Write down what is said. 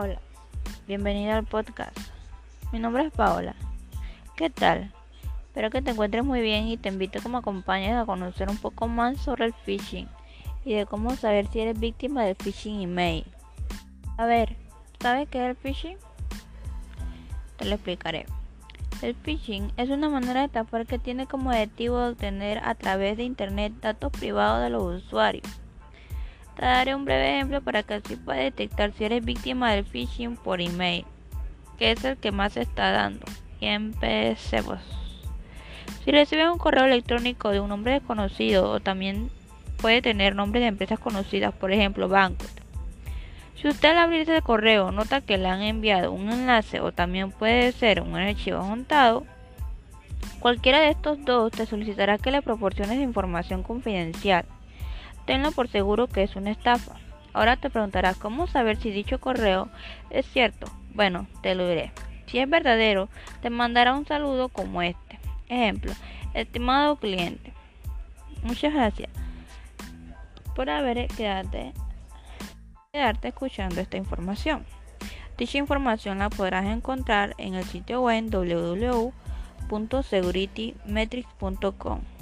Hola, bienvenido al podcast. Mi nombre es Paola. ¿Qué tal? Espero que te encuentres muy bien y te invito como acompañes a conocer un poco más sobre el phishing y de cómo saber si eres víctima del phishing email. A ver, ¿sabes qué es el phishing? Te lo explicaré. El phishing es una manera de estafar que tiene como objetivo obtener a través de internet datos privados de los usuarios te daré un breve ejemplo para que así puedas detectar si eres víctima del phishing por email, que es el que más se está dando. Y empecemos. Si recibes un correo electrónico de un nombre desconocido o también puede tener nombres de empresas conocidas, por ejemplo, bancos. Si usted al abrir ese correo nota que le han enviado un enlace o también puede ser un archivo juntado, cualquiera de estos dos te solicitará que le proporciones información confidencial tenlo por seguro que es una estafa. Ahora te preguntarás cómo saber si dicho correo es cierto. Bueno, te lo diré. Si es verdadero, te mandará un saludo como este. Ejemplo, estimado cliente. Muchas gracias por haber quedarte, quedarte escuchando esta información. Dicha información la podrás encontrar en el sitio web www.securitymetrics.com.